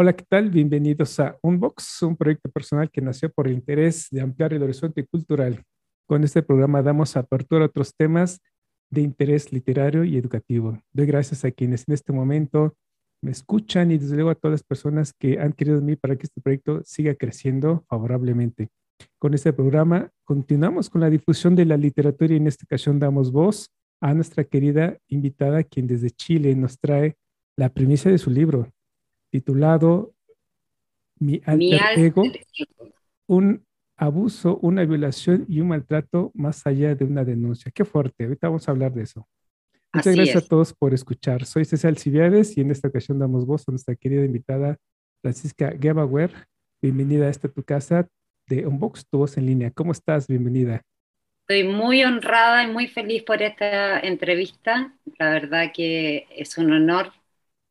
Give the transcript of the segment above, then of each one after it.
Hola, ¿qué tal? Bienvenidos a Unbox, un proyecto personal que nació por el interés de ampliar el horizonte cultural. Con este programa damos apertura a otros temas de interés literario y educativo. Doy gracias a quienes en este momento me escuchan y desde luego a todas las personas que han querido en mí para que este proyecto siga creciendo favorablemente. Con este programa continuamos con la difusión de la literatura y en esta ocasión damos voz a nuestra querida invitada, quien desde Chile nos trae la primicia de su libro, titulado Mi alter, ego, un abuso, una violación y un maltrato más allá de una denuncia. Qué fuerte, ahorita vamos a hablar de eso. Muchas gracias a todos por escuchar. Soy César Civiades y en esta ocasión damos voz a nuestra querida invitada Francisca Gebauer. Bienvenida a esta tu casa de Unbox, tu voz en línea. ¿Cómo estás? Bienvenida. Estoy muy honrada y muy feliz por esta entrevista. La verdad que es un honor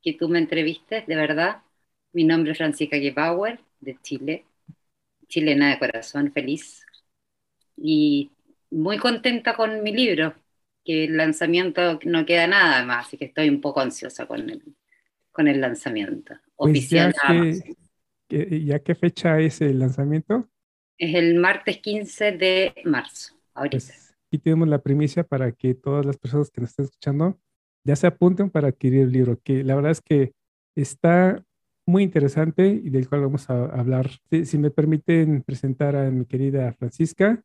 que tú me entrevistes, de verdad. Mi nombre es Francisca Gebauer, de Chile, chilena de corazón, feliz. Y muy contenta con mi libro, que el lanzamiento no queda nada más, así que estoy un poco ansiosa con el, con el lanzamiento. Pues oficial ya, ¿Ya qué fecha es el lanzamiento? Es el martes 15 de marzo, ahorita. Pues, aquí tenemos la primicia para que todas las personas que nos estén escuchando ya se apunten para adquirir el libro, que la verdad es que está muy interesante y del cual vamos a hablar. Si, me permiten presentar a mi querida Francisca,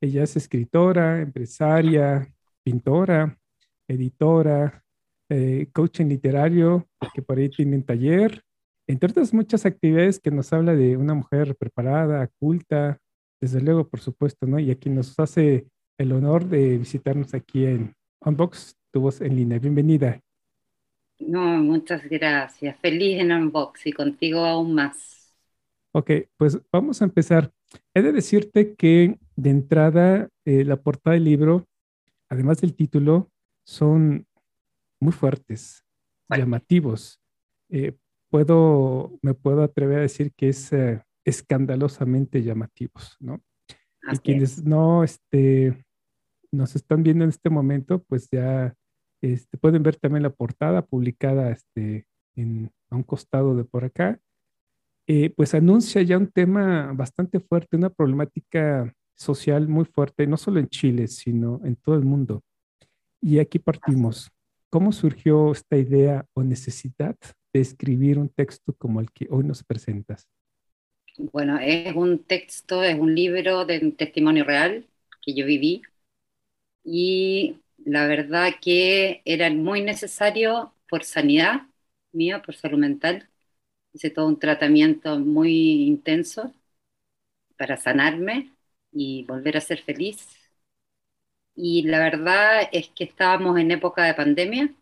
ella es escritora, empresaria, pintora, editora, eh, coaching literario, que por ahí tiene un taller, entre otras muchas actividades que nos habla de una mujer preparada, culta, desde luego, por supuesto, ¿no? Y aquí nos hace el honor de visitarnos aquí en Unbox tu voz en línea. Bienvenida. No, muchas gracias. Feliz en Unbox y contigo aún más. Ok, pues vamos a empezar. He de decirte que de entrada eh, la portada del libro, además del título, son muy fuertes, llamativos. Eh, puedo, me puedo atrever a decir que es eh, escandalosamente llamativos, ¿no? y quienes no este, nos están viendo en este momento, pues ya este, pueden ver también la portada publicada este, en, a un costado de por acá. Eh, pues anuncia ya un tema bastante fuerte, una problemática social muy fuerte, no solo en Chile, sino en todo el mundo. Y aquí partimos. ¿Cómo surgió esta idea o necesidad de escribir un texto como el que hoy nos presentas? Bueno, es un texto, es un libro de un testimonio real que yo viví y la verdad que era muy necesario por sanidad mía, por salud mental. Hice todo un tratamiento muy intenso para sanarme y volver a ser feliz. Y la verdad es que estábamos en época de pandemia,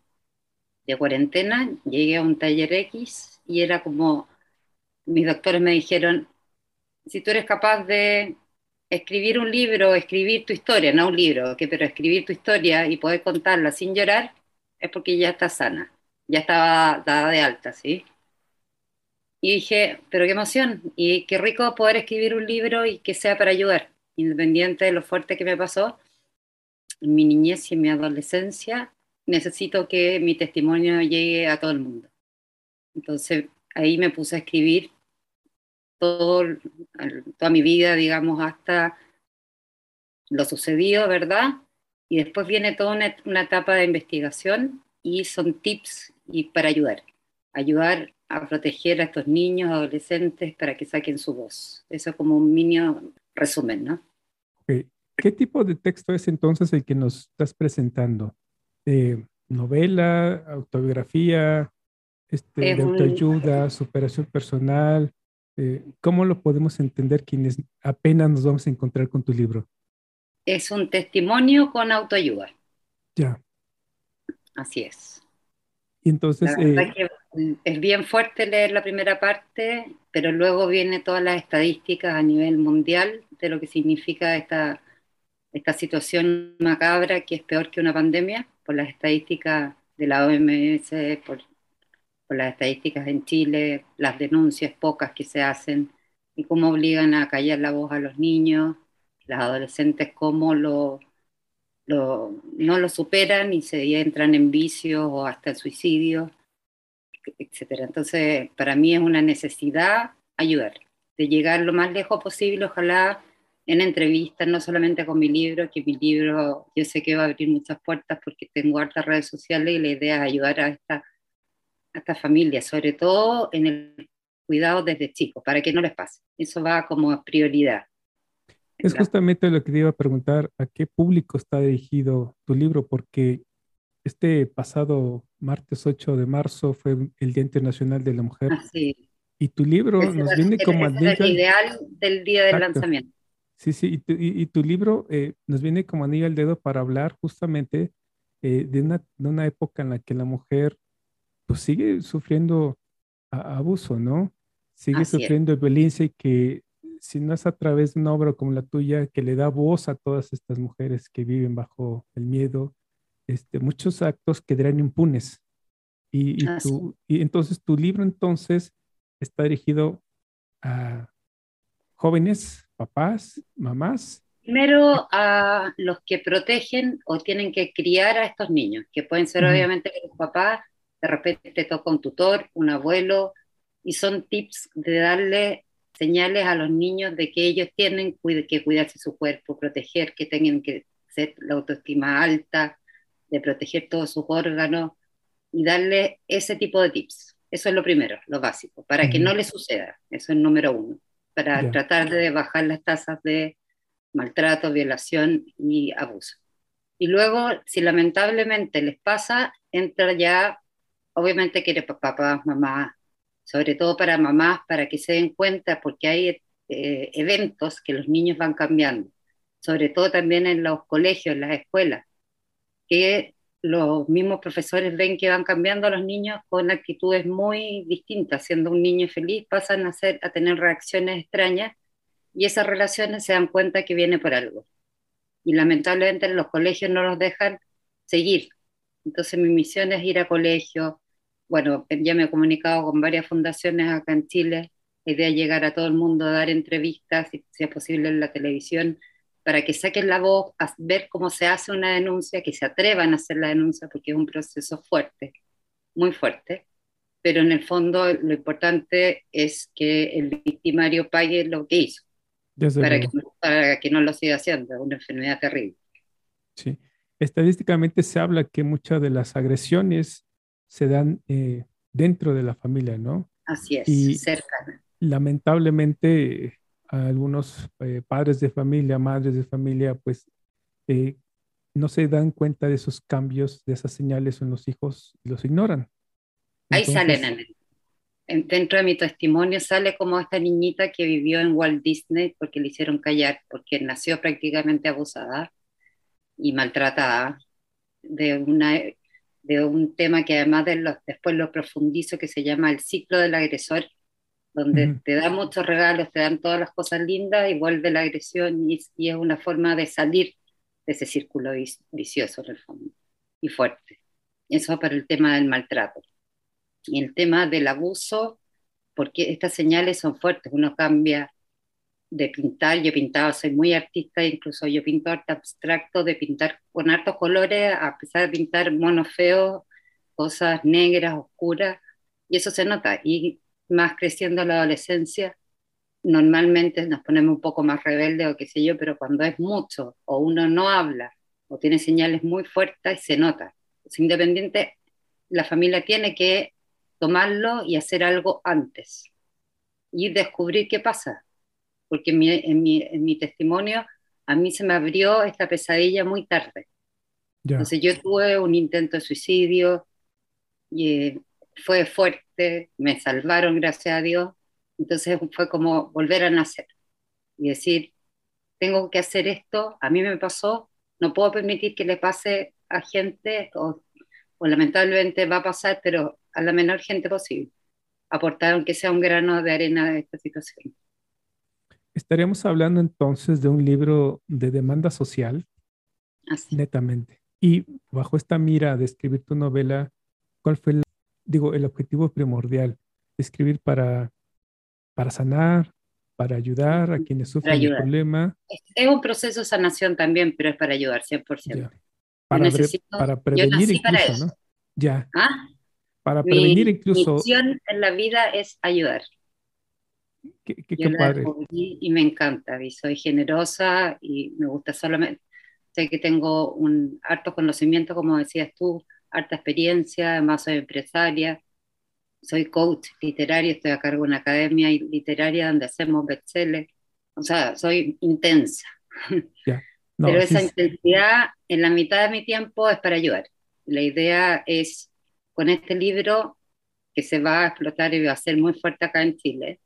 de cuarentena, llegué a un taller X y era como, mis doctores me dijeron, si tú eres capaz de escribir un libro, escribir tu historia, no un libro, que, pero escribir tu historia y poder contarla sin llorar, es porque ya está sana, ya estaba dada de alta, ¿sí? Y dije, pero qué emoción, y qué rico poder escribir un libro y que sea para ayudar, independiente de lo fuerte que me pasó en mi niñez y en mi adolescencia, necesito que mi testimonio llegue a todo el mundo. Entonces ahí me puse a escribir todo, toda mi vida, digamos, hasta lo sucedido, ¿verdad? Y después viene toda una, etapa de investigación y son tips y para ayudar, ayudar a proteger a estos niños, adolescentes, para que saquen su voz. Eso es como un mini resumen, ¿no? ¿Qué tipo de texto es entonces el que nos estás presentando? ¿Novela, autobiografía, este, de autoayuda, superación personal? Eh, ¿Cómo lo podemos entender quienes apenas nos vamos a encontrar con tu libro? Es un testimonio con autoayuda. Ya. Así es. Y entonces... La verdad eh, que Es bien fuerte leer la primera parte, pero luego viene todas las estadísticas a nivel mundial de lo que significa esta, esta situación macabra que es peor que una pandemia, por las estadísticas de la OMS, por, por las estadísticas en Chile, las denuncias pocas que se hacen y cómo obligan a callar la voz a los niños, las adolescentes, cómo lo, lo, no lo superan y se entran en vicios o hasta el suicidio, etc. Entonces, para mí es una necesidad ayudar, de llegar lo más lejos posible, ojalá en entrevistas, no solamente con mi libro, que mi libro yo sé que va a abrir muchas puertas porque tengo hartas redes sociales y la idea es ayudar a esta, a esta familia, sobre todo en el cuidado desde chicos, para que no les pase. Eso va como prioridad. Es justamente lo que te iba a preguntar, ¿a qué público está dirigido tu libro? Porque este pasado martes 8 de marzo fue el Día Internacional de la Mujer. Ah, sí. Y tu libro nos viene como anillo. El ideal del día del lanzamiento. Sí, sí, y tu, libro eh, nos viene como anillo al dedo para hablar justamente eh, de, una, de, una, época en la que la mujer pues sigue sufriendo abuso, ¿no? Sigue sufriendo violencia y que si no es a través de una obra como la tuya que le da voz a todas estas mujeres que viven bajo el miedo, este, muchos actos quedarán impunes. Y, y, y entonces tu libro entonces está dirigido a jóvenes, papás, mamás. Primero a los que protegen o tienen que criar a estos niños, que pueden ser obviamente los papás, de repente te toca un tutor, un abuelo, y son tips de darle señales a los niños de que ellos tienen que cuidarse su cuerpo, proteger, que tengan que ser la autoestima alta, de proteger todos sus órganos y darle ese tipo de tips. Eso es lo primero, lo básico, para que no le suceda. Eso es número uno, para tratar de bajar las tasas de maltrato, violación y abuso. Y luego, si lamentablemente les pasa, entra ya, obviamente quiere papá, mamá, sobre todo para mamás, para que se den cuenta, porque hay eh, eventos que los niños van cambiando, sobre todo también en los colegios, en las escuelas, que los mismos profesores ven que van cambiando a los niños con actitudes muy distintas, siendo un niño feliz, pasan a, ser, a tener reacciones extrañas y esas relaciones se dan cuenta que viene por algo. Y lamentablemente en los colegios no los dejan seguir. Entonces mi misión es ir a colegios, bueno, ya me he comunicado con varias fundaciones acá en Chile, la idea es llegar a todo el mundo, dar entrevistas, si, es posible en la televisión, para que saquen la voz, a ver cómo se hace una denuncia, que se atrevan a hacer la denuncia, porque es un proceso fuerte, muy fuerte, pero en el fondo lo importante es que el victimario pague lo que hizo, para que, para que, no lo siga haciendo, es una enfermedad terrible. Sí, estadísticamente se habla que muchas de las agresiones se dan eh, dentro de la familia, ¿no? Así es, y Lamentablemente, algunos eh, padres de familia, madres de familia, pues eh, no se dan cuenta de esos cambios, de esas señales en los hijos y los ignoran. Ahí salen en dentro de mi testimonio sale como esta niñita que vivió en Walt Disney porque le hicieron callar, porque nació prácticamente abusada y maltratada de una de un tema que además de los, después lo profundizo, que se llama el ciclo del agresor, donde te dan muchos regalos, te dan todas las cosas lindas y vuelve la agresión y, y es una forma de salir de ese círculo vicioso en el fondo y fuerte. Eso para el tema del maltrato. Y el tema del abuso, porque estas señales son fuertes, uno cambia de pintar, yo pintaba, soy muy artista, incluso yo pinto arte abstracto, de pintar con hartos colores, a pesar de pintar monos feos, cosas negras, oscuras, y eso se nota. Y más creciendo la adolescencia, normalmente nos ponemos un poco más rebeldes o qué sé yo, pero cuando es mucho o uno no habla o tiene señales muy fuertes, se nota. Es independiente, la familia tiene que tomarlo y hacer algo antes y descubrir qué pasa porque en mi, en mi, en mi testimonio a mí se me abrió esta pesadilla muy tarde. Entonces yo tuve un intento de suicidio, y eh, fue fuerte, me salvaron, gracias a Dios. Entonces fue como volver a nacer y decir, tengo que hacer esto, a mí me pasó, no puedo permitir que le pase a gente, o, o lamentablemente va a pasar, pero a la menor gente posible, aportar aunque sea un grano de arena de esta situación. Estaríamos hablando entonces de un libro de demanda social, netamente. Y bajo esta mira de escribir tu novela, ¿cuál fue, el, digo, el objetivo primordial? Escribir para, para sanar, para ayudar a quienes sufren el problema. Es un proceso de sanación también, pero es para ayudar 100%. Para, para, prevenir incluso, ¿no? Ya. ¿Ah? Para prevenir incluso. Mi misión en la vida es ayudar. Qué, qué, padre. y me encanta, y soy generosa y me gusta solamente, sé que tengo un harto conocimiento, como decías tú, harta experiencia, además soy empresaria, soy coach literario, estoy a cargo de una academia literaria donde hacemos bestsellers, o sea, soy intensa. Pero esa intensidad en la mitad de mi tiempo es para ayudar. La idea es, con este libro, que se va a explotar y va a ser muy fuerte acá en Chile,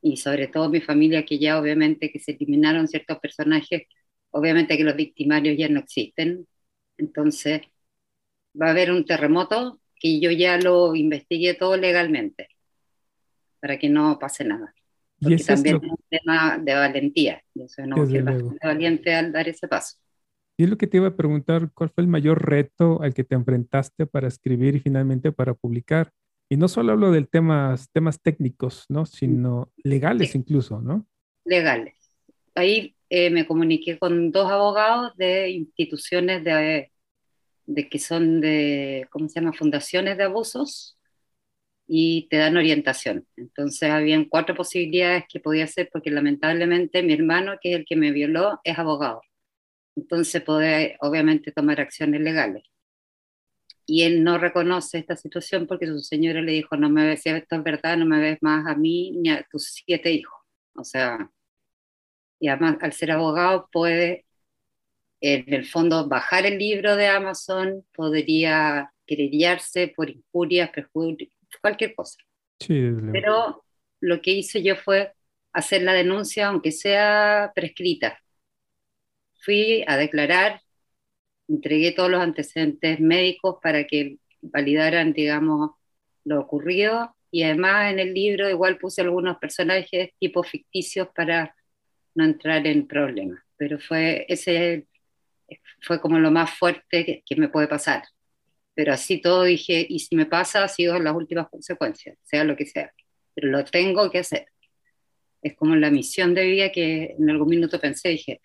y sobre todo mi familia, que ya obviamente que se eliminaron ciertos personajes, obviamente que los victimarios ya no existen, entonces va a haber un terremoto que yo ya lo investigué todo legalmente, para que no pase nada. Porque ¿Y también es un tema de valentía, yo soy una valiente al dar ese paso. Y es lo que te iba a preguntar, ¿cuál fue el mayor reto al que te enfrentaste para escribir y finalmente para publicar? Y no solo hablo de temas, temas técnicos, ¿no? Sino legales incluso, ¿no? Legales. Ahí eh, me comuniqué con dos abogados de instituciones de, de que son de, ¿cómo se llama? Fundaciones de abusos y te dan orientación. Entonces habían cuatro posibilidades que podía hacer porque lamentablemente mi hermano, que es el que me violó, es abogado. Entonces puede obviamente tomar acciones legales y él no reconoce esta situación porque su señora le dijo, no me ves, si esto es verdad, no me ves más a mí ni a tus siete hijos. O sea, y además al ser abogado puede, en el fondo, bajar el libro de Amazon, podría querellarse por injurias, perjuicios, cualquier cosa. Sí, Pero lo que hice yo fue hacer la denuncia, aunque sea prescrita. Fui a declarar entregué todos los antecedentes médicos para que validaran, digamos, lo ocurrido. Y además en el libro igual puse algunos personajes tipo ficticios para no entrar en problemas. Pero fue ese fue como lo más fuerte que, me puede pasar. Pero así todo dije, y si me pasa, ha sido las últimas consecuencias, sea lo que sea. Pero lo tengo que hacer. Es como la misión de vida que en algún minuto pensé, dije,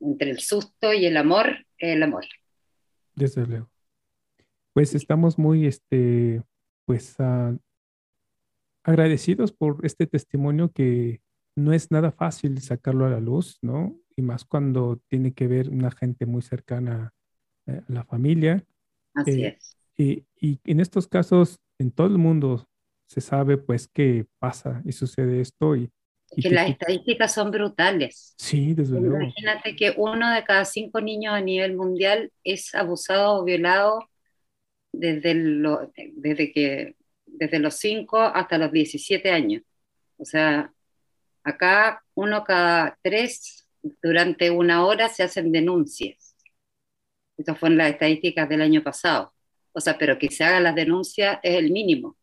entre el susto y el amor, el amor. Desde luego. Pues estamos muy, este, pues, ah, agradecidos por este testimonio que no es nada fácil sacarlo a la luz, ¿no? Y más cuando tiene que ver una gente muy cercana eh, a la familia. Así eh, es. Y, y, en estos casos, en todo el mundo se sabe, pues, que pasa y sucede esto y que, las estadísticas son brutales. Sí, desde luego. Imagínate que uno de cada cinco niños a nivel mundial es abusado o violado desde, lo, desde, que, desde los 5 hasta los 17 años. O sea, acá uno cada tres durante una hora se hacen denuncias. Estas fueron las estadísticas del año pasado. O sea, pero que se hagan las denuncias es el mínimo.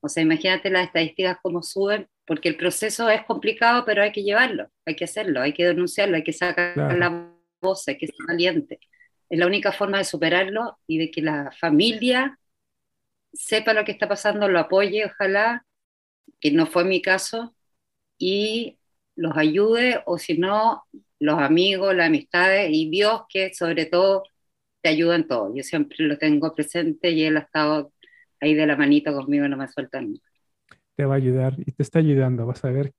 O sea, imagínate las estadísticas como suben porque el proceso es complicado, pero hay que llevarlo, hay que hacerlo, hay que denunciarlo, hay que sacar la voz, hay que ser valiente. Es la única forma de superarlo y de que la familia sepa lo que está pasando, lo apoye, ojalá, que no fue mi caso, y los ayude, o si no, los amigos, las amistades y Dios que sobre todo te ayuda en todo. Yo siempre lo tengo presente y él ha estado ahí de la manita conmigo, no me suelta nunca te va a ayudar y te está ayudando, vas a ver.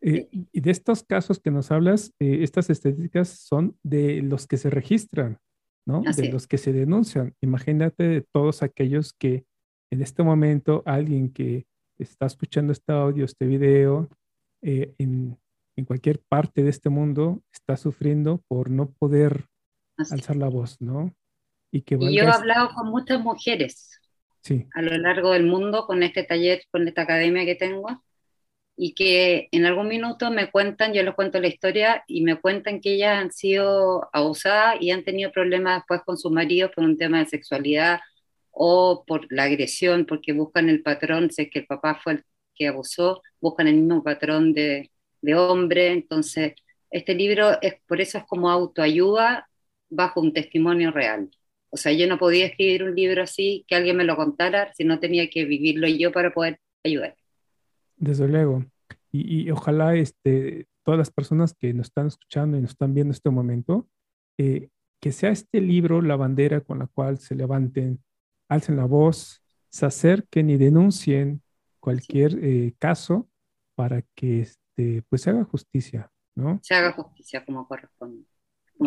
Eh, y de estos casos que nos hablas, eh, estas estadísticas son de los que se registran, ¿no? de los que se denuncian. Imagínate de todos aquellos que en este momento alguien que está escuchando este audio, este video, eh, en, en, cualquier parte de este mundo está sufriendo por no poder alzar la voz, ¿no? Y, que y yo he hablado con muchas mujeres a lo largo del mundo con este taller, con esta academia que tengo, y que en algún minuto me cuentan, yo les cuento la historia, y me cuentan que ellas han sido abusadas y han tenido problemas después con sus maridos por un tema de sexualidad o por la agresión, porque buscan el patrón, sé que el papá fue el que abusó, buscan el mismo patrón de, de hombre, entonces este libro es por eso es como autoayuda bajo un testimonio real. O sea, yo no podía escribir un libro así, que alguien me lo contara, si no tenía que vivirlo yo para poder ayudar. Desde luego. Y, ojalá este, todas las personas que nos están escuchando y nos están viendo en este momento, eh, que sea este libro la bandera con la cual se levanten, alcen la voz, se acerquen y denuncien cualquier eh, caso para que este, pues se haga justicia, ¿no? Se haga justicia como corresponde.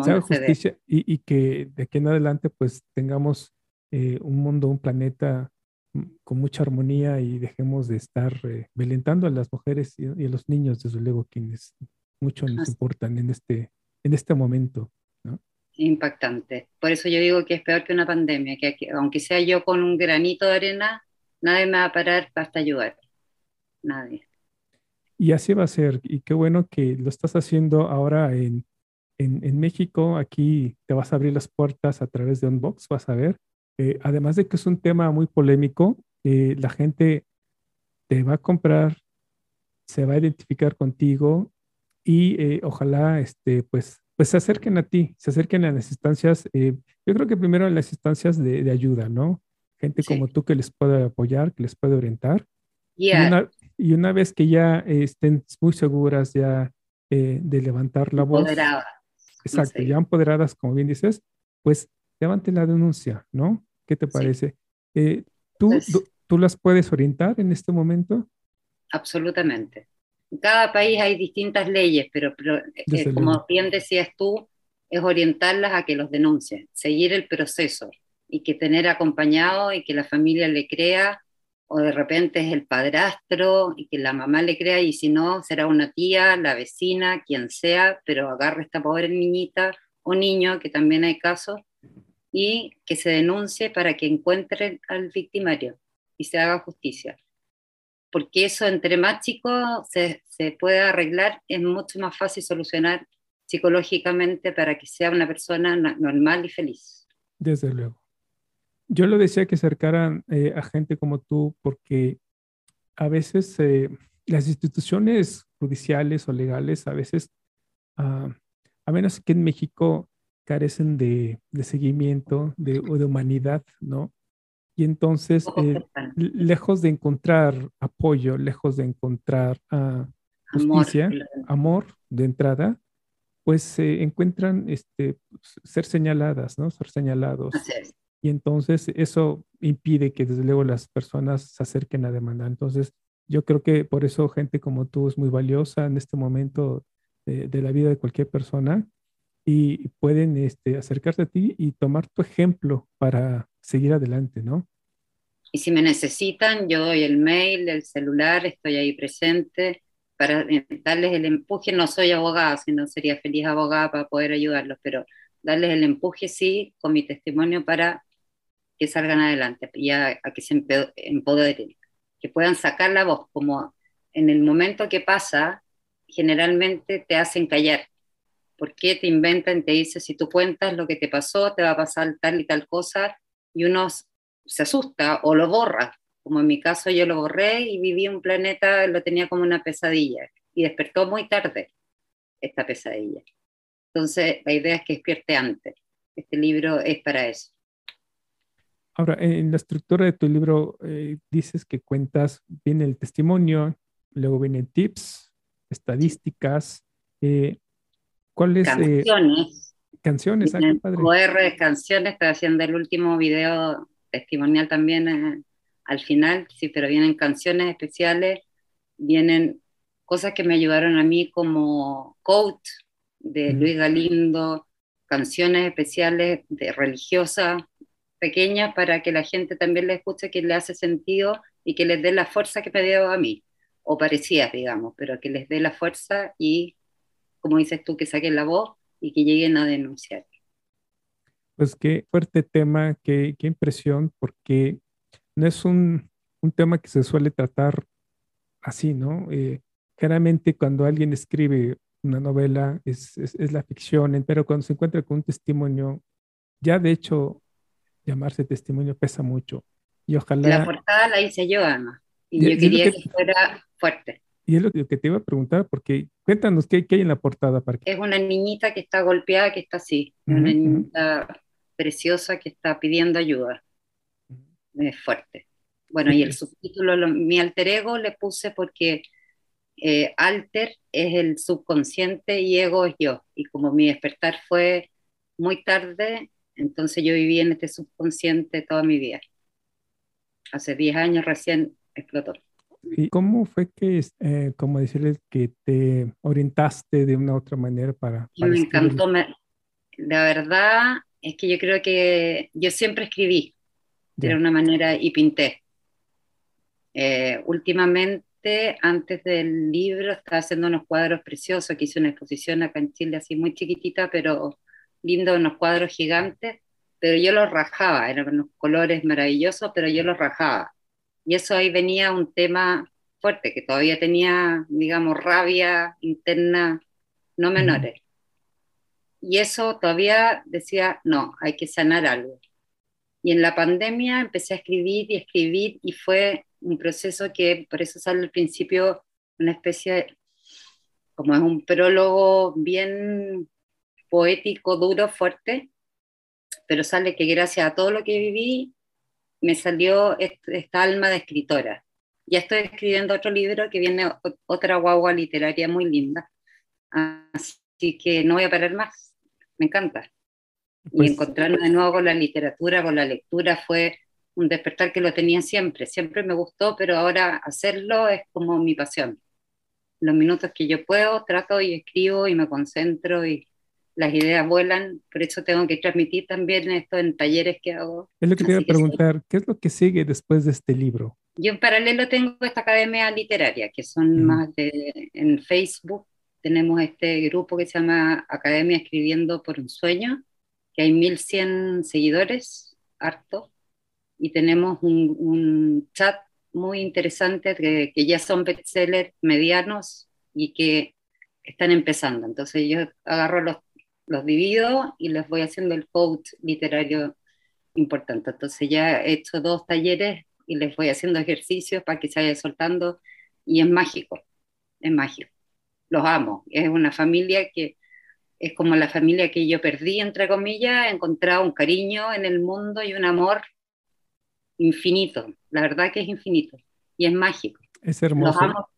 Se haga justicia y, que de aquí en adelante pues tengamos eh, un mundo, un planeta mm, con mucha armonía y dejemos de estar eh, violentando a las mujeres y, a los niños, desde luego, quienes mucho nos importan en este, en este momento, ¿no? Impactante. Por eso yo digo que es peor que una pandemia, que aunque sea yo con un granito de arena, nadie me va a parar hasta ayudar. Nadie. Y así va a ser. Y qué bueno que lo estás haciendo ahora en, en, México. Aquí te vas a abrir las puertas a través de Unbox, vas a ver. Eh, además de que es un tema muy polémico, eh, la gente te va a comprar, se va a identificar contigo y eh, ojalá este, pues, pues se acerquen a ti, se acerquen a las instancias, yo creo que primero a las instancias de, ayuda, ¿no? Gente como tú que les puede apoyar, que les puede orientar. Y, y una vez que ya estén muy seguras ya de levantar la voz. Exacto, ya empoderadas, como bien dices, pues levanten la denuncia, ¿no? ¿Qué te parece? Eh, ¿tú, pues ¿Tú las puedes orientar en este momento? Absolutamente. En cada país hay distintas leyes, pero, eh, como bien decías tú, es orientarlas a que los denuncien, seguir el proceso y que tener acompañado y que la familia le crea o de repente es el padrastro y que la mamá le crea y si no será una tía, la vecina, quien sea, pero agarre esta pobre niñita o niño, que también hay casos, y que se denuncie para que encuentren al victimario y se haga justicia. Porque eso entre más chicos se, se puede arreglar, es mucho más fácil solucionar psicológicamente para que sea una persona normal y feliz. Desde luego. Yo lo decía que acercaran eh, a gente como tú porque a veces eh, las instituciones judiciales o legales, a veces, ah, a menos que en México carecen de, seguimiento de, o de humanidad, ¿no? Y entonces, eh, lejos de encontrar apoyo, lejos de encontrar ah, justicia, amor, de entrada, pues se encuentran este, ser señaladas, ¿no? Ser señalados. Y entonces eso impide que desde luego las personas se acerquen a demandar. Entonces yo creo que por eso gente como tú es muy valiosa en este momento de, la vida de cualquier persona y pueden este, acercarse a ti y tomar tu ejemplo para seguir adelante, ¿no? Y si me necesitan, yo doy el mail, el celular, estoy ahí presente para darles el empuje. No soy abogada, sino sería feliz abogada para poder ayudarlos, pero darles el empuje, sí, con mi testimonio para que salgan adelante y a, que se empoderen, que puedan sacar la voz, como en el momento que pasa, generalmente te hacen callar. porque te inventan? Te dicen, si tú cuentas lo que te pasó, te va a pasar tal y tal cosa, y uno se asusta o lo borra. Como en mi caso yo lo borré y viví un planeta, lo tenía como una pesadilla, y despertó muy tarde esta pesadilla. Entonces, la idea es que despierte antes. Este libro es para eso. Ahora, en la estructura de tu libro eh, dices que cuentas, viene el testimonio, luego vienen tips, estadísticas, eh, ¿cuáles? Eh, canciones. canciones, ah, de canciones, estoy haciendo el último video testimonial también al final, sí, pero vienen canciones especiales, vienen cosas que me ayudaron a mí como coach de Luis Galindo, canciones especiales de religiosas pequeñas para que la gente también le escuche que le hace sentido y que les dé la fuerza que me dio a mí, o parecías, digamos, pero que les dé la fuerza y, como dices tú, que saquen la voz y que lleguen a denunciar. Pues qué fuerte tema, qué, qué impresión, porque no es un, un, tema que se suele tratar así, ¿no? Eh, generalmente cuando alguien escribe una novela es, es, es, la ficción, pero cuando se encuentra con un testimonio, ya de hecho llamarse testimonio pesa mucho. Y ojalá... La portada la hice yo, además. Y, yo quería que... fuera fuerte. Y es lo que te iba a preguntar, porque cuéntanos qué, qué hay en la portada. Para Es una niñita que está golpeada, que está así. una niñita preciosa que está pidiendo ayuda. Es fuerte. Bueno, y el subtítulo, mi alter ego le puse porque eh, alter es el subconsciente y ego es yo. Y como mi despertar fue muy tarde, entonces yo viví en este subconsciente toda mi vida. Hace 10 años recién explotó. ¿Y cómo fue que, eh, como decirles, que te orientaste de una u otra manera para... me encantó. la verdad es que yo creo que yo siempre escribí de una manera y pinté. Eh, últimamente, antes del libro, estaba haciendo unos cuadros preciosos, que hice una exposición acá en Chile, así muy chiquitita, pero lindo, unos cuadros gigantes, pero yo los rajaba, eran unos colores maravillosos, pero yo los rajaba. Y eso ahí venía un tema fuerte, que todavía tenía, digamos, rabia interna no menores. Y eso todavía decía, no, hay que sanar algo. Y en la pandemia empecé a escribir y escribir y fue un proceso que, por eso sale al principio una especie, como es un prólogo bien poético, duro, fuerte, pero sale que gracias a todo lo que viví, me salió esta alma de escritora. Ya estoy escribiendo otro libro que viene otra guagua literaria muy linda. Así que no voy a parar más. Me encanta. y pues encontrarme de nuevo con la literatura, con la lectura, fue un despertar que lo tenía siempre. Siempre me gustó, pero ahora hacerlo es como mi pasión. Los minutos que yo puedo, trato y escribo y me concentro y las ideas vuelan, por eso tengo que transmitir también esto en talleres que hago. Es lo que te iba a preguntar, ¿qué es lo que sigue después de este libro? Yo en paralelo tengo esta academia literaria, que son más de, en Facebook tenemos este grupo que se llama Academia Escribiendo por un Sueño, que hay 1100 seguidores, harto, y tenemos un, un chat muy interesante que, que ya son bestsellers medianos y que están empezando. Entonces yo agarro los los divido y les voy haciendo el coach literario importante. Entonces ya he hecho dos talleres y les voy haciendo ejercicios para que se vaya soltando y es mágico, es mágico. Los amo, es una familia que es como la familia que yo perdí, entre comillas, he encontrado un cariño en el mundo y un amor infinito, la verdad que es infinito y es mágico. Es hermoso. Los amo,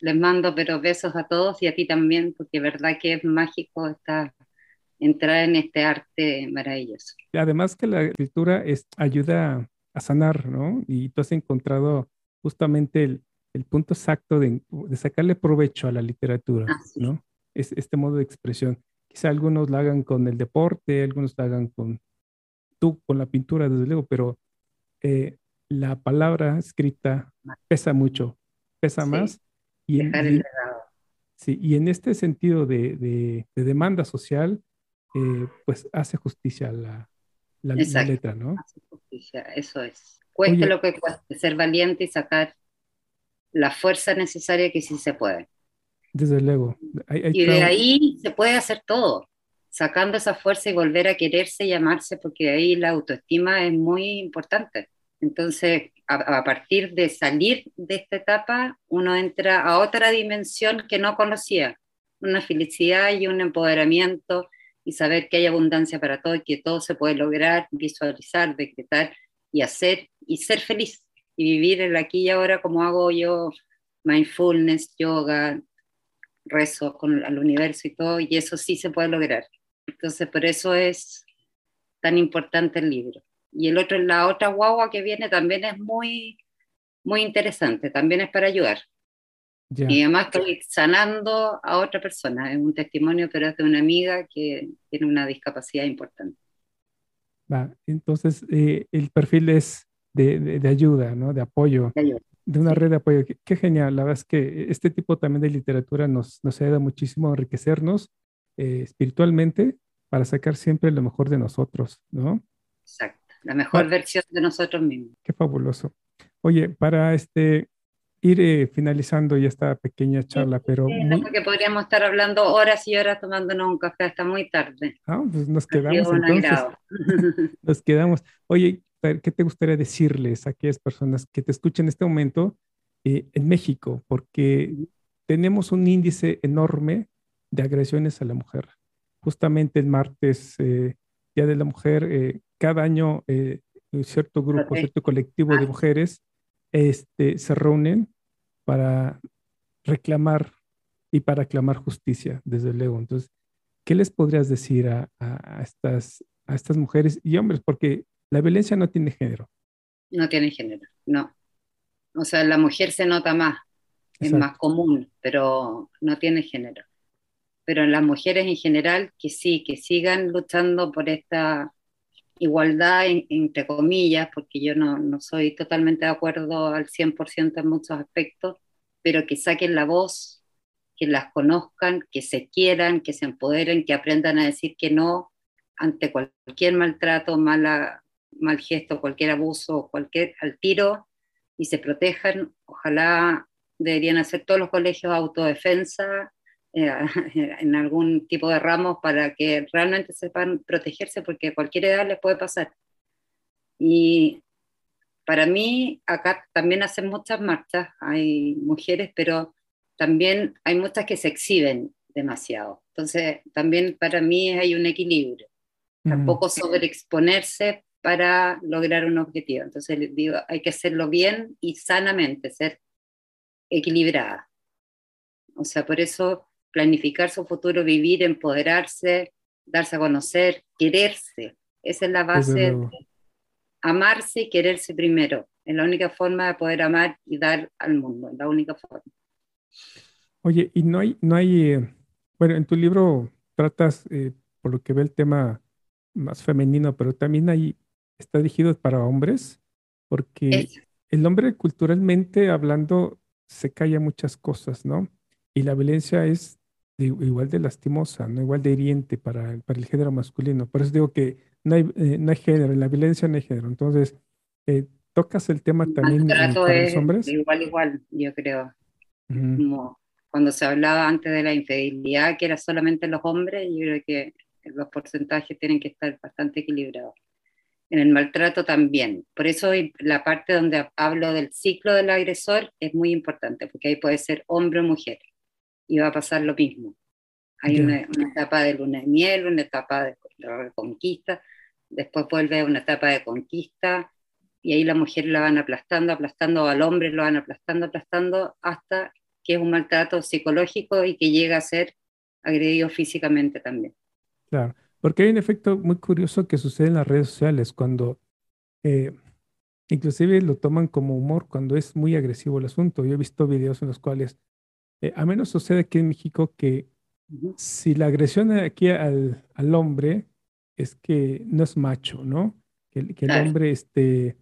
les mando pero besos a todos y a ti también, porque verdad que es mágico esta, entrar en este arte maravilloso. Además que la escritura es, ayuda a sanar, ¿no? Y tú has encontrado justamente el, el punto exacto de, de, sacarle provecho a la literatura, ¿no? Es este modo de expresión. Quizá algunos la hagan con el deporte, algunos la hagan con tú, con la pintura, desde luego, pero eh, la palabra escrita pesa mucho, pesa más. Y en, sí, y en este sentido de, de, de demanda social, eh, pues hace justicia a la, la, letra, ¿no? Hace justicia, eso es. Cueste lo que cueste, ser valiente y sacar la fuerza necesaria que sí se puede. Desde luego. y de ahí se puede hacer todo, sacando esa fuerza y volver a quererse y amarse, porque ahí la autoestima es muy importante. Entonces, a, a, partir de salir de esta etapa, uno entra a otra dimensión que no conocía, una felicidad y un empoderamiento y saber que hay abundancia para todo y que todo se puede lograr, visualizar, decretar y hacer y ser feliz y vivir el aquí y ahora como hago yo, mindfulness, yoga, rezo con el universo y todo, y eso sí se puede lograr. Entonces, por eso es tan importante el libro. Y el otro, la otra guagua que viene también es muy, muy interesante, también es para ayudar. Y además estoy sanando a otra persona. Es un testimonio, pero es de una amiga que tiene una discapacidad importante. Va, entonces eh, el perfil es de, de, ayuda, ¿no? De apoyo. De, una red de apoyo. Qué, genial. La verdad es que este tipo también de literatura nos, nos ayuda muchísimo a enriquecernos eh, espiritualmente para sacar siempre lo mejor de nosotros, ¿no? Exacto. La mejor versión de nosotros mismos. Qué fabuloso. Oye, para este, ir eh, finalizando ya esta pequeña charla, pero... Sí, Porque podríamos estar hablando horas y horas tomándonos un café hasta muy tarde. Ah, pues nos quedamos entonces. nos quedamos. Oye, qué te gustaría decirles a aquellas personas que te escuchan en este momento eh, en México? Porque tenemos un índice enorme de agresiones a la mujer. Justamente el martes, eh, Día de la Mujer, eh, cada año un cierto grupo, cierto colectivo de ah. mujeres este, se reúnen para reclamar y para clamar justicia, desde luego. Entonces, ¿qué les podrías decir a, estas, a estas mujeres y hombres? Porque la violencia no tiene género. No tiene género, no. O sea, la mujer se nota más, es más común, pero no tiene género. Pero las mujeres en general, que sí, que sigan luchando por esta igualdad, entre comillas, porque yo no, no soy totalmente de acuerdo al 100% en muchos aspectos, pero que saquen la voz, que las conozcan, que se quieran, que se empoderen, que aprendan a decir que no ante cualquier maltrato, mala, mal gesto, cualquier abuso, cualquier al tiro y se protejan. Ojalá deberían hacer todos los colegios autodefensa, en algún tipo de ramos para que realmente sepan protegerse porque a cualquier edad les puede pasar. Y para mí acá también hacen muchas marchas, hay mujeres, pero también hay muchas que se exhiben demasiado. Entonces también para mí hay un equilibrio. Tampoco sobreexponerse para lograr un objetivo. Entonces digo, hay que hacerlo bien y sanamente, ser equilibrada. O sea, por eso planificar su futuro, vivir, empoderarse, darse a conocer, quererse. Esa es la base de amarse y quererse primero. Es la única forma de poder amar y dar al mundo, la única forma. Oye, y no hay, no hay, eh, bueno, en tu libro tratas, eh, por lo que ve el tema más femenino, pero también hay, está dirigido para hombres, porque el hombre culturalmente hablando se calla muchas cosas, ¿no? Y la violencia es igual de lastimosa, ¿no? igual de hiriente para, para el género masculino. Por eso digo que no hay, eh, no hay género, en la violencia no hay género. Entonces, eh, ¿tocas el tema también para los hombres? Igual, igual, yo creo. Como cuando se hablaba antes de la infidelidad, que era solamente los hombres, yo creo que los porcentajes tienen que estar bastante equilibrados. En el maltrato también. Por eso la parte donde hablo del ciclo del agresor es muy importante, porque ahí puede ser hombre o mujer va a pasar lo mismo. Hay una, etapa de luna de miel, una etapa de reconquista, después vuelve a una etapa de conquista, y ahí la mujer la van aplastando, aplastando, al hombre lo van aplastando, aplastando, hasta que es un maltrato psicológico y que llega a ser agredido físicamente también. Claro, porque hay un efecto muy curioso que sucede en las redes sociales cuando, eh, inclusive lo toman como humor cuando es muy agresivo el asunto. Yo he visto videos en los cuales eh, a menos sucede aquí en México que si la agresión aquí al, al, hombre es que no es macho, ¿no? Que, el hombre este,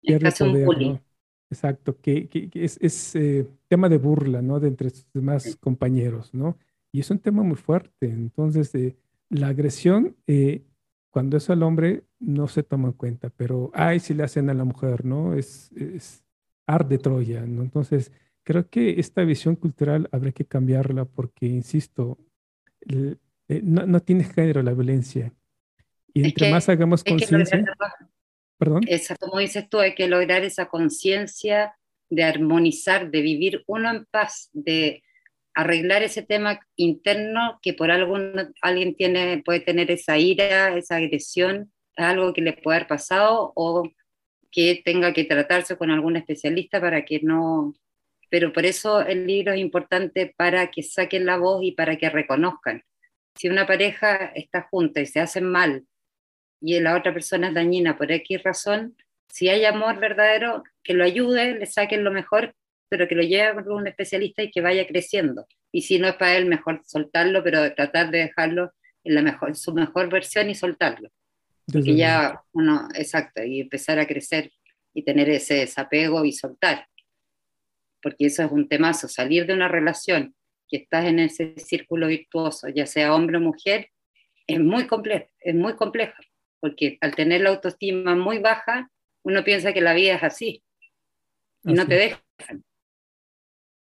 pierde poder, ¿no? Exacto, que, que, es, es eh, tema de burla, ¿no? De entre sus demás compañeros, ¿no? Y es un tema muy fuerte. Entonces, eh, la agresión, cuando es al hombre, no se toma en cuenta, pero, ay, si le hacen a la mujer, ¿no? Es, es arde Troya, ¿no? Entonces, Creo que esta visión cultural habría que cambiarla porque, insisto, eh, no, tiene género la violencia. Y entre más hagamos conciencia... Perdón. Exacto, como dices tú, hay que lograr esa conciencia de armonizar, de vivir uno en paz, de arreglar ese tema interno que por algo alguien tiene, puede tener esa ira, esa agresión, algo que le puede haber pasado o que tenga que tratarse con algún especialista para que no, pero por eso el libro es importante para que saquen la voz y para que reconozcan. Si una pareja está junta y se hacen mal y la otra persona es dañina por X razón, si hay amor verdadero, que lo ayude, le saquen lo mejor, pero que lo lleve a un especialista y que vaya creciendo. Y si no es para él, mejor soltarlo, pero tratar de dejarlo en la mejor, su mejor versión y soltarlo. Ya uno, exacto, y empezar a crecer y tener ese desapego y soltar porque eso es un temazo, salir de una relación que estás en ese círculo virtuoso, ya sea hombre o mujer, es muy complejo, es muy complejo, porque al tener la autoestima muy baja, uno piensa que la vida es así, y no te dejan.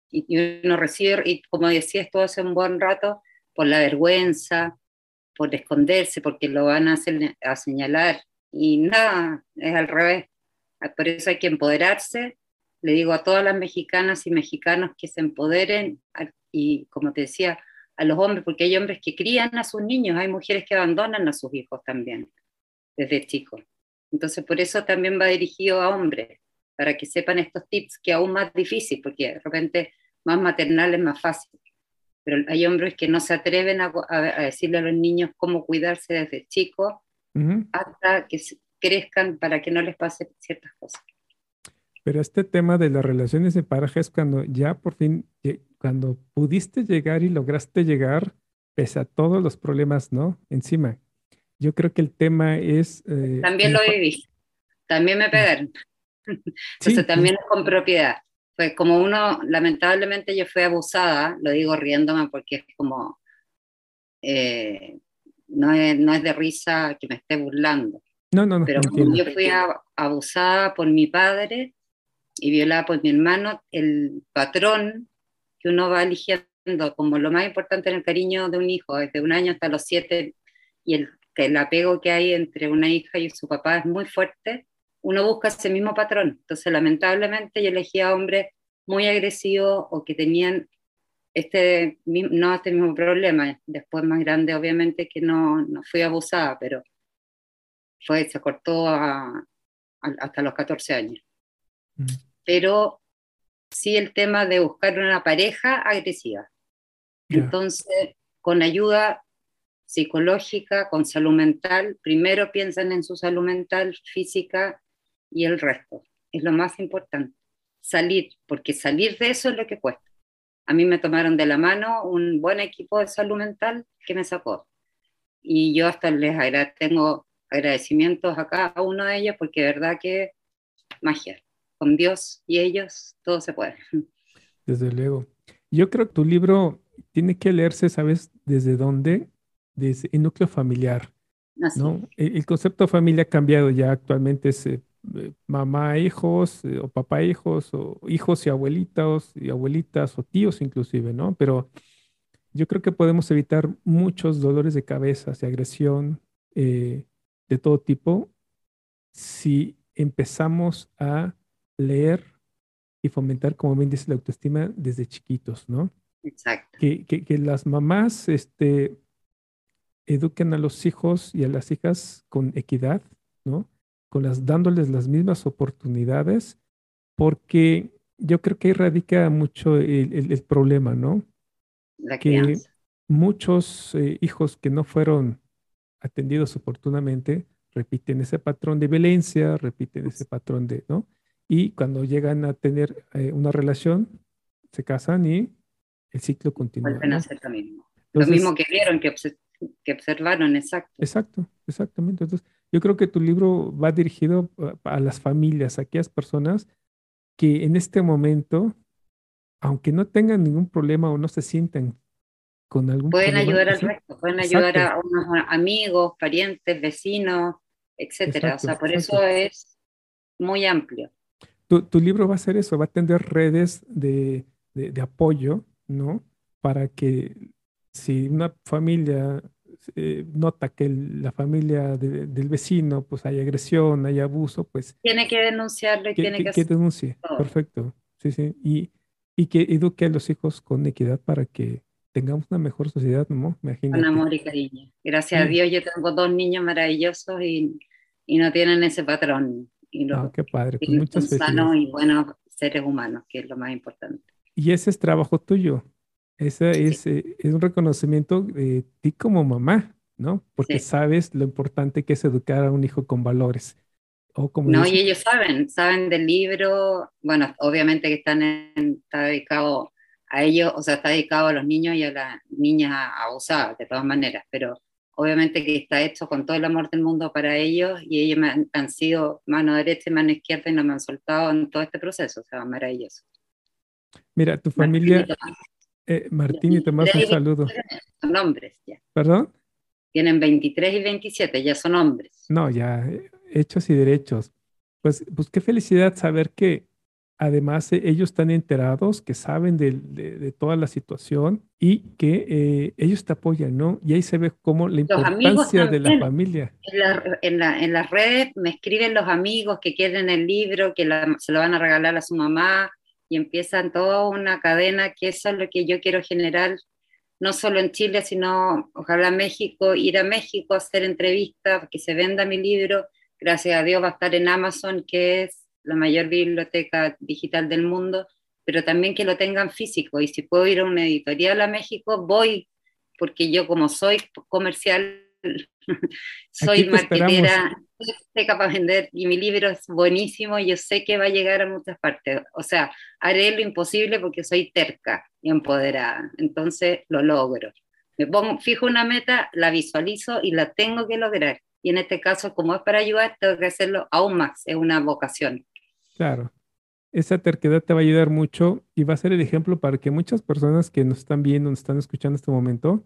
Y, uno recibe, y como decías todo hace un buen rato, por la vergüenza, por esconderse, porque lo van a, hacer, a señalar, Y nada, es al revés. Por eso hay que empoderarse. Le digo a todas las mexicanas y mexicanos que se empoderen y, como te decía, a los hombres, porque hay hombres que crían a sus niños, hay mujeres que abandonan a sus hijos también, desde chicos. Entonces, por eso también va dirigido a hombres, para que sepan estos tips que aún más difícil, porque de repente más maternal es más fácil. Pero hay hombres que no se atreven a, decirle a los niños cómo cuidarse desde chicos hasta que crezcan para que no les pase ciertas cosas. Pero este tema de las relaciones de pareja es cuando ya por fin, cuando pudiste llegar y lograste llegar, pese a todos los problemas, ¿no? Encima. Yo creo que el tema es... Eh, también lo viví. También me pegaron. Entonces también es con propiedad. Pues como uno, lamentablemente yo fui abusada, lo digo riéndome porque es como, eh, no, es, no es de risa que me esté burlando. No, no, no. Pero yo fui abusada por mi padre y violada por mi hermano, el patrón que uno va eligiendo como lo más importante en el cariño de un hijo, desde un año hasta los siete, y el, el apego que hay entre una hija y su papá es muy fuerte, uno busca ese mismo patrón. Entonces, lamentablemente, yo elegía hombres muy agresivos o que tenían este, no este mismo problema. Después, más grande, obviamente, que no, no fui abusada, pero fue, se cortó hasta los 14 años. Mm. Pero sí el tema de buscar una pareja agresiva. Entonces, con ayuda psicológica, con salud mental, primero piensan en su salud mental, física y el resto. Es lo más importante. Salir, porque salir de eso es lo que cuesta. A mí me tomaron de la mano un buen equipo de salud mental que me sacó. Y yo hasta les tengo agradecimientos a cada uno de ellos porque de verdad que magia. Con Dios y ellos todo se puede. Desde luego. Yo creo que tu libro tiene que leerse, ¿sabes? ¿Desde dónde? Desde el núcleo familiar. ¿no? El, concepto de familia ha cambiado ya actualmente. Es eh, mamá, hijos, eh, o papá, hijos, o hijos y abuelitos, y abuelitas, o tíos inclusive, ¿no? Pero yo creo que podemos evitar muchos dolores de cabeza y agresión eh, de todo tipo si empezamos a leer y fomentar, como bien dice la autoestima, desde chiquitos, ¿no? Exacto. Que, que, las mamás este, eduquen a los hijos y a las hijas con equidad, ¿no? con las, dándoles las mismas oportunidades, porque yo creo que ahí radica mucho el, problema, ¿no? que muchos eh, hijos que no fueron atendidos oportunamente repiten ese patrón de violencia, repiten ese patrón de, ¿no? Y cuando llegan a tener eh, una relación, se casan y el ciclo continúa. Vuelven a hacer lo mismo. lo mismo que vieron, que, que observaron, exacto. Exacto, exactamente. Entonces, yo creo que tu libro va dirigido a las familias, a aquellas personas que en este momento, aunque no tengan ningún problema o no se sientan con algún Pueden ayudar al resto, pueden ayudar a unos amigos, parientes, vecinos, etcétera. o sea, por eso es muy amplio. Tu, tu, libro va a ser eso, va a tener redes de, de, de apoyo, ¿no? Para que si una familia eh, nota que la familia del vecino, pues hay agresión, hay abuso, pues... Tiene que denunciarlo y tiene que... Que denuncie, perfecto, sí, sí. Y, y que eduque a los hijos con equidad para que tengamos una mejor sociedad, ¿no? Con amor y cariño. Gracias a Dios yo tengo dos niños maravillosos y, y no tienen ese patrón. Y ah, qué padre. Pues muchas sanos y buenos seres humanos, que es lo más importante. Y ese es trabajo tuyo. Ese es, eh, es, un reconocimiento de ti como mamá, ¿no? Porque sabes lo importante que es educar a un hijo con valores. O como no, y ellos saben, saben del libro, bueno, obviamente que están en, está dedicado a ellos, o sea, está dedicado a los niños y a las niñas abusadas, de todas maneras, pero obviamente que está hecho con todo el amor del mundo para ellos y ellos han, han, sido mano derecha y mano izquierda y no me han soltado en todo este proceso, o sea, maravilloso. Mira, tu familia, eh, Martín y Tomás, un saludo. Son hombres ya. ¿Perdón? Tienen 23 y 27, ya son hombres. No, ya, hechos y derechos. Pues, pues qué felicidad saber que además eh, ellos están enterados, que saben de, de, toda la situación y que eh, ellos te apoyan, ¿no? Y ahí se ve cómo la importancia de la familia. En, la, en, las redes me escriben los amigos que quieren el libro, que se lo van a regalar a su mamá y empiezan toda una cadena que eso es lo que yo quiero generar, no solo en Chile, sino ojalá México, ir a México a hacer entrevistas, que se venda mi libro. Gracias a Dios va a estar en Amazon, que es la mayor biblioteca digital del mundo, pero también que lo tengan físico. Y si puedo ir a una editorial a México, voy, porque yo como soy comercial, soy marketera, soy capaz de vender y mi libro es buenísimo y yo sé que va a llegar a muchas partes. O sea, haré lo imposible porque soy terca y empoderada. Entonces lo logro. Me pongo, fijo una meta, la visualizo y la tengo que lograr. Y en este caso, como es para ayudar, tengo que hacerlo aún más. Es una vocación. Claro. Esa terquedad te va a ayudar mucho y va a ser el ejemplo para que muchas personas que nos están viendo, nos están escuchando en este momento,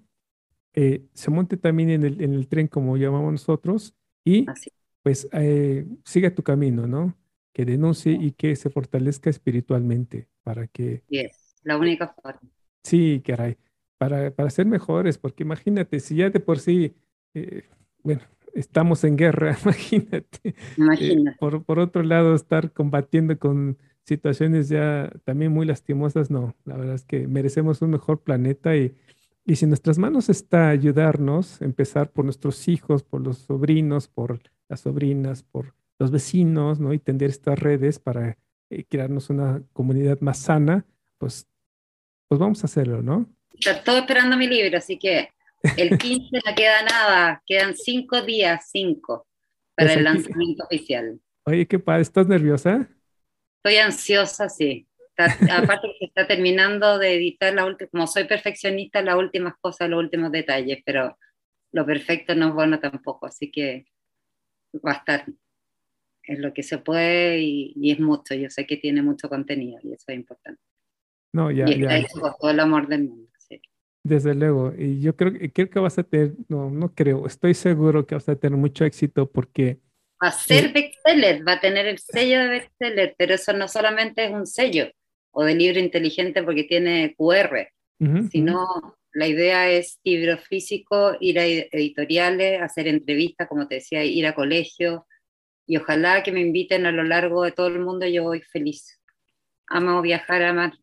eh, se monte también en el, en el, tren, como llamamos nosotros, y pues eh, siga tu camino, ¿no? Que denuncie y que se fortalezca espiritualmente para que... Yes, la única forma. Sí, caray, para, para ser mejores, porque imagínate, si ya de por sí, eh, bueno, estamos en guerra, imagínate. Eh, imagínate. por, por, otro lado, estar combatiendo con situaciones ya también muy lastimosas, no, la verdad es que merecemos un mejor planeta y, y si en nuestras manos está ayudarnos, empezar por nuestros hijos, por los sobrinos, por las sobrinas, por los vecinos, ¿no? Y tender estas redes para eh, crearnos una comunidad más sana, pues, pues vamos a hacerlo, ¿no? Está todo esperando mi libro, así que el 15 no queda nada, quedan cinco días, cinco, para el lanzamiento oficial. Oye, qué padre, ¿estás nerviosa? Estoy ansiosa, sí. aparte que está terminando de editar la última, como soy perfeccionista, las últimas cosas, los últimos detalles, pero lo perfecto no es bueno tampoco, así que va a estar. Es lo que se puede y, es mucho. Yo sé que tiene mucho contenido y eso es importante. No, ya, y está hecho con todo el amor del mundo. Desde luego, y yo creo, creo que vas a tener, no, no creo, estoy seguro que vas a tener mucho éxito porque... Va a ser eh, bestseller, va a tener el sello de bestseller, pero eso no solamente es un sello o de libro inteligente porque tiene QR, sino la idea es libro físico, ir a editoriales, hacer entrevistas, como te decía, ir a colegio, y ojalá que me inviten a lo largo de todo el mundo, yo voy feliz. Amo viajar, amar,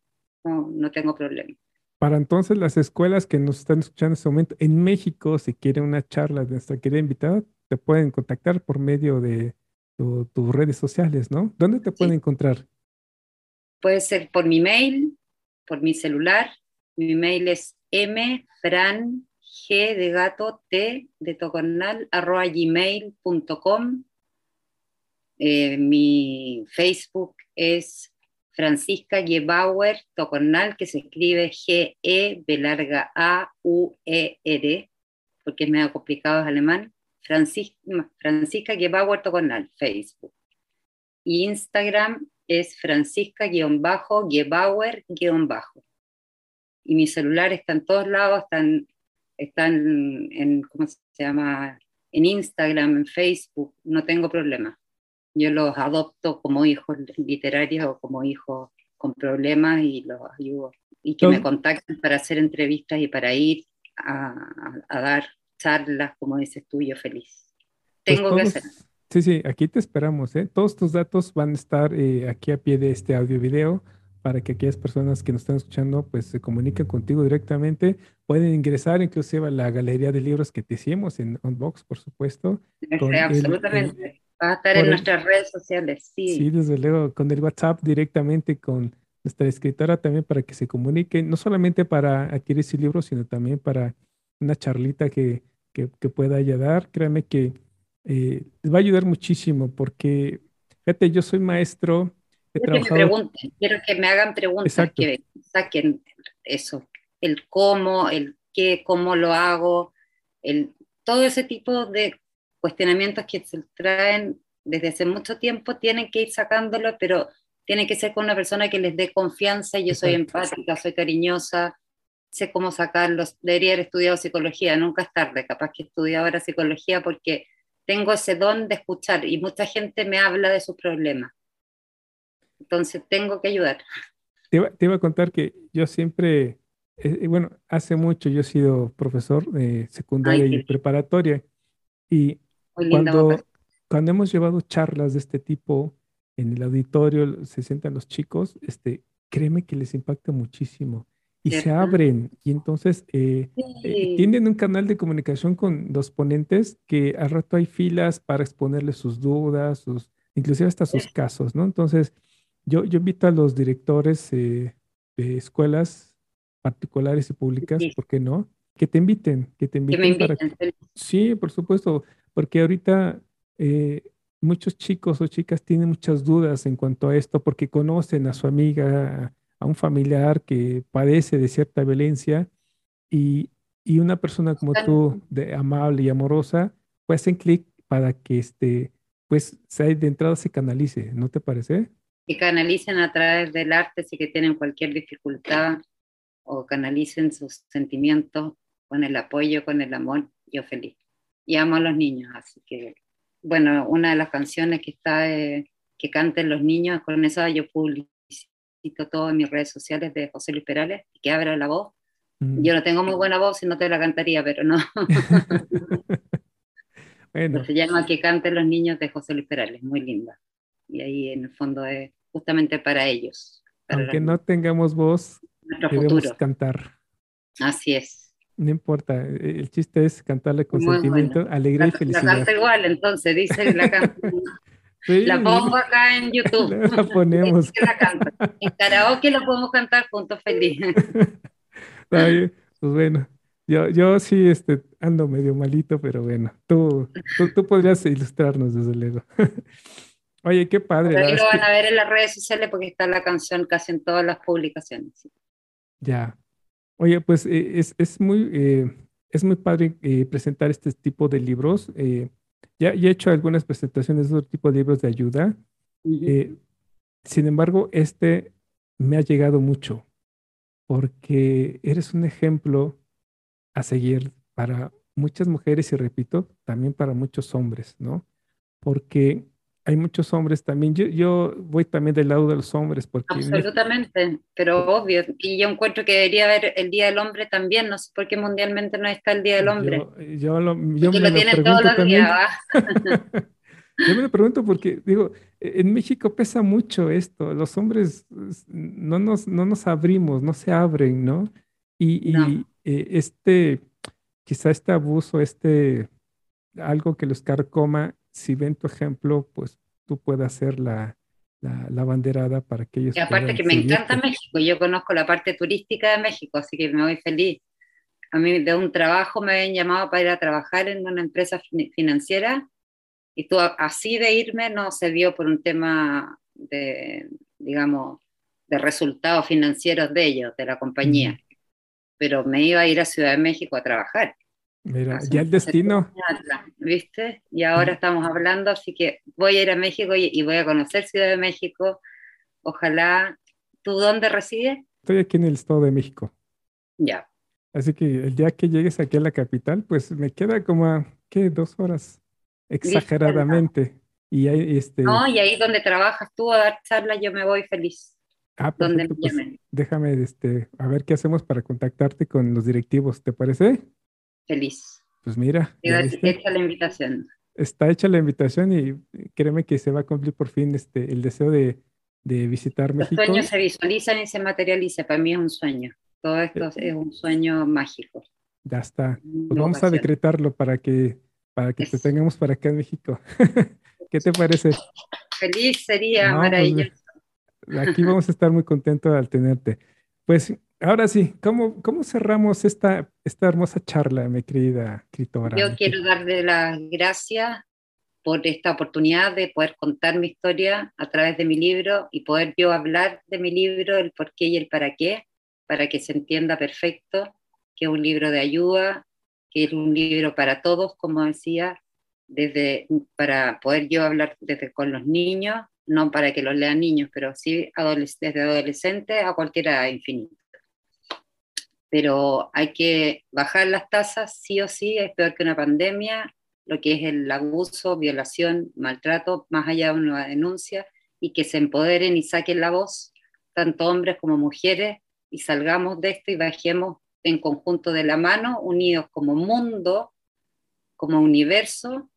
no, no tengo problema. Para entonces las escuelas que nos están escuchando en este momento en México, si quieren una charla de nuestra querida invitada, te pueden contactar por medio de tus redes sociales, ¿no? ¿Dónde te pueden encontrar? Puede ser por mi mail, por mi celular. Mi mail es mfran, g de gato, t de tocornal, arroba gmail.com. Eh, mi Facebook es Francisca Gebauer Tocornal, que se escribe G-E, B larga A-U-E-R, porque es medio complicado, es alemán. Francisca Gebauer Tocornal, Facebook. Y Instagram es Francisca-Gebauer-Bajo. Y mi celular está en todos lados, están, están en, ¿cómo se llama? En Instagram, en Facebook, no tengo problema yo los adopto como hijos literarios o como hijos con problemas y los ayudo. Y que me contacten para hacer entrevistas y para ir a, dar charlas, como dices tú, yo feliz. Pues Tengo que hacer. Sí, sí, aquí te esperamos. ¿eh? Todos tus datos van a estar eh, aquí a pie de este audio video para que aquellas personas que nos están escuchando pues se comuniquen contigo directamente. Pueden ingresar inclusive a la galería de libros que te hicimos en Unbox, por supuesto. absolutamente. Va a estar en nuestras redes sociales, sí. Sí, desde luego, con el WhatsApp directamente con nuestra escritora también para que se comuniquen, no solamente para adquirir ese libro, sino también para una charlita que, que, pueda ayudar. Créanme que eh, les va a ayudar muchísimo porque, fíjate, yo soy maestro. quiero que me pregunten, quiero que me hagan preguntas que saquen eso, el cómo, el qué, cómo lo hago, el, todo ese tipo de cuestionamientos que se traen desde hace mucho tiempo, tienen que ir sacándolo, pero tiene que ser con una persona que les dé confianza. Yo soy empática, soy cariñosa, sé cómo sacarlos. Debería haber estudiado psicología, nunca es tarde, capaz que estudié ahora psicología porque tengo ese don de escuchar y mucha gente me habla de sus problemas. Entonces tengo que ayudar. Te iba, a contar que yo siempre, eh, bueno, hace mucho yo he sido profesor de secundaria y preparatoria y cuando, cuando hemos llevado charlas de este tipo en el auditorio, se sientan los chicos, este, créeme que les impacta muchísimo y se abren. Y entonces eh, eh, tienen un canal de comunicación con los ponentes que al rato hay filas para exponerles sus dudas, sus, inclusive hasta sus casos, ¿no? Entonces, yo, yo invito a los directores eh, de escuelas particulares y públicas, ¿por qué no? Que te inviten, que te inviten. para Sí, por supuesto, porque ahorita muchos chicos o chicas tienen muchas dudas en cuanto a esto porque conocen a su amiga, a un familiar que padece de cierta violencia y, y una persona como tú, de, amable y amorosa, pues hacen clic para que este, pues de entrada se canalice, ¿no te parece? Que canalicen a través del arte si que tienen cualquier dificultad o canalicen sus sentimientos con el apoyo, con el amor, yo feliz. Y amo a los niños, así que, bueno, una de las canciones que está, que canten los niños, con esa yo publico todo en mis redes sociales de José Luis Perales, que abra la voz. Mm. Yo no tengo muy buena voz y no te la cantaría, pero no. bueno. Se llama Que canten los niños de José Luis Perales, muy linda. Y ahí en el fondo es justamente para ellos. Aunque no tengamos voz, debemos cantar. Así es. No importa, el chiste es cantarle con sentimiento, alegría y felicidad. La canta igual, entonces, dice la canción. La pongo acá en YouTube. La ponemos. en karaoke la podemos cantar juntos feliz. pues bueno, yo, yo sí este, ando medio malito, pero bueno, tú, tú, podrías ilustrarnos desde luego. Oye, qué padre. ahí lo van a ver en las redes sociales porque está la canción casi en todas las publicaciones. Ya. Oye, pues eh, es, es, muy, eh, es muy padre eh, presentar este tipo de libros. Ya, he hecho algunas presentaciones de otro tipo de libros de ayuda. Eh, sin embargo, este me ha llegado mucho porque eres un ejemplo a seguir para muchas mujeres y repito, también para muchos hombres, ¿no? Porque hay muchos hombres también. Yo, yo voy también del lado de los hombres. Porque Absolutamente, pero obvio. Y yo encuentro que debería haber el Día del Hombre también. No sé por qué mundialmente no está el Día del Hombre. Yo, lo, yo me lo, tienen todos los días. yo me lo pregunto porque, digo, en México pesa mucho esto. Los hombres no nos, no nos abrimos, no se abren, ¿no? Y, y eh, este, quizá este abuso, este, algo que los carcoma, si ven tu ejemplo, pues tú puedas ser la, la, banderada para que ellos. Y aparte que me encanta México, yo conozco la parte turística de México, así que me voy feliz. A mí de un trabajo me habían llamado para ir a trabajar en una empresa financiera y tú así de irme no se vio por un tema de, digamos, de resultados financieros de ellos, de la compañía. Pero me iba a ir a Ciudad de México a trabajar. Mira, ya el destino. ¿Viste? Y ahora estamos hablando, así que voy a ir a México y, voy a conocer Ciudad de México. Ojalá. ¿Tú dónde resides? Estoy aquí en el Estado de México. Ya. Así que el día que llegues aquí a la capital, pues me queda como a, ¿qué? Dos horas. Exageradamente. Y ahí, este... No, y ahí donde trabajas tú a dar charlas, yo me voy feliz. Ah, perfecto, pues, déjame este, a ver qué hacemos para contactarte con los directivos, ¿te parece? Feliz. Pues mira. Está hecha la invitación. Está hecha la invitación y créeme que se va a cumplir por fin este, el deseo de, de visitar México. Los sueños se visualizan y se materializan. Para mí es un sueño. Todo esto eh, es un sueño mágico. Ya está. Pues vamos a decretarlo para que, para que te tengamos para acá en México. ¿Qué te parece? Feliz sería, pues, maravilloso. aquí vamos a estar muy contentos al tenerte. Pues Ahora sí, ¿cómo, cómo cerramos esta, esta hermosa charla, mi querida escritora? Yo quiero darle las gracias por esta oportunidad de poder contar mi historia a través de mi libro y poder yo hablar de mi libro, el por qué y el para qué, para que se entienda perfecto que es un libro de ayuda, que es un libro para todos, como decía, desde, para poder yo hablar desde con los niños, no para que los lean niños, pero sí desde adolescentes a cualquier edad infinita pero hay que bajar las tasas sí o sí, es peor que una pandemia, lo que es el abuso, violación, maltrato, más allá de una denuncia, y que se empoderen y saquen la voz, tanto hombres como mujeres, y salgamos de esto y bajemos en conjunto de la mano, unidos como mundo, como universo,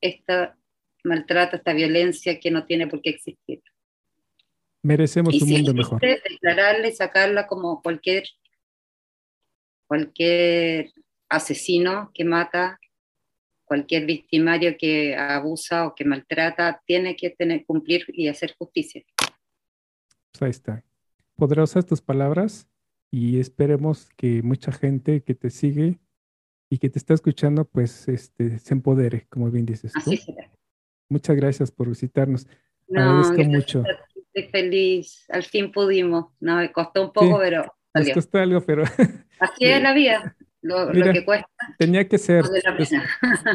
esta maltrato, esta violencia que no tiene por qué existir. Merecemos un mundo mejor. Declararla y sacarla como cualquier, cualquier asesino que mata, cualquier victimario que abusa o que maltrata, tiene que tener, cumplir y hacer justicia. Pues ahí está. Poderosas tus palabras y esperemos que mucha gente que te sigue y que te está escuchando, pues este, se empodere, como bien dices. Así será. Muchas gracias por visitarnos. No, Agradezco mucho. Estoy feliz. Al fin pudimos. No, me costó un poco, pero. Salió. costó algo, pero. Así es la vida. Lo, que cuesta. Tenía que ser. Pues,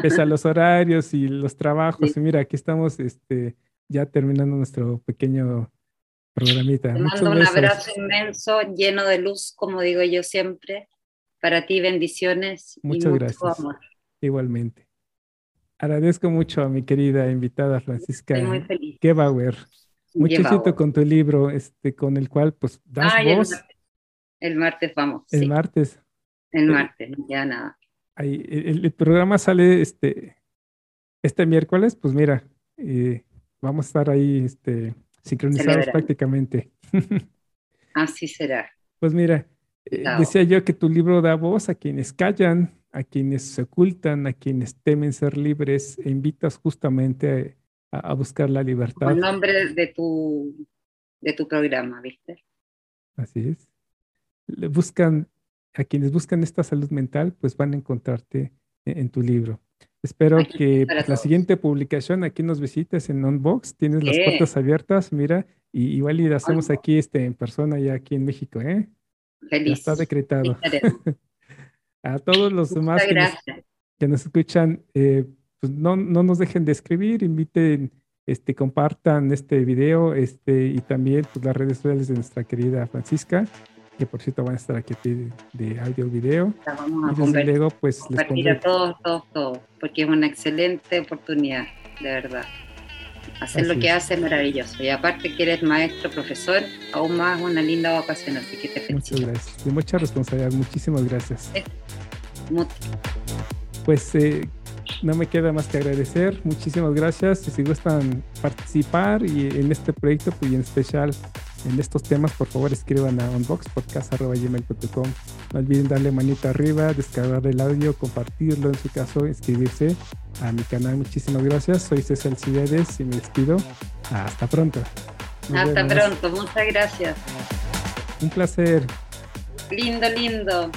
pese a los horarios y los trabajos. Y mira, aquí estamos este, ya terminando nuestro pequeño programita. Te mando un abrazo inmenso, lleno de luz, como digo yo siempre. Para ti, bendiciones. Muchas y mucho gracias. Amor. Igualmente. Agradezco mucho a mi querida invitada Francisca Gebauer. Mucho éxito con tu libro, este, con el cual pues das voz. El martes, vamos. El martes. El martes, ya nada. Ahí, el, programa sale este, este miércoles, pues mira, eh, vamos a estar ahí este, sincronizados prácticamente. Así será. Pues mira, eh, decía yo que tu libro da voz a quienes callan, a quienes se ocultan, a quienes temen ser libres, e invitas justamente a, buscar la libertad. El nombre de tu, de tu programa, ¿viste? Así es. Buscan, a quienes buscan esta salud mental, pues van a encontrarte en, tu libro. Espero que la siguiente publicación aquí nos visites en Unbox. Tienes las puertas abiertas, mira, y igual y hacemos aquí este, en persona ya aquí en México, ¿eh? Feliz. está decretado. a todos los demás que nos, escuchan, eh, pues no, no, nos dejen de escribir, inviten, este, compartan este video este, y también pues, las redes sociales de nuestra querida Francisca, que por cierto van a estar aquí de, audio y video. vamos a y luego, pues, compartir a todos, todos, todos, porque es una excelente oportunidad, de verdad. Hacer lo que hace es maravilloso. Y aparte que eres maestro, profesor, aún más una linda vocación, así que te felicito. Muchas gracias. De mucha responsabilidad. Muchísimas gracias. Pues eh, no me queda más que agradecer. Muchísimas gracias. Si gustan participar y en este proyecto, pues, y en especial en estos temas, por favor escriban a unboxpodcast.gmail.com. No olviden darle manita arriba, descargar el audio, compartirlo en su caso, inscribirse a mi canal. Muchísimas gracias. Soy César Cibedes y me despido. Hasta pronto. Hasta pronto. Muchas gracias. Un placer. Lindo, lindo.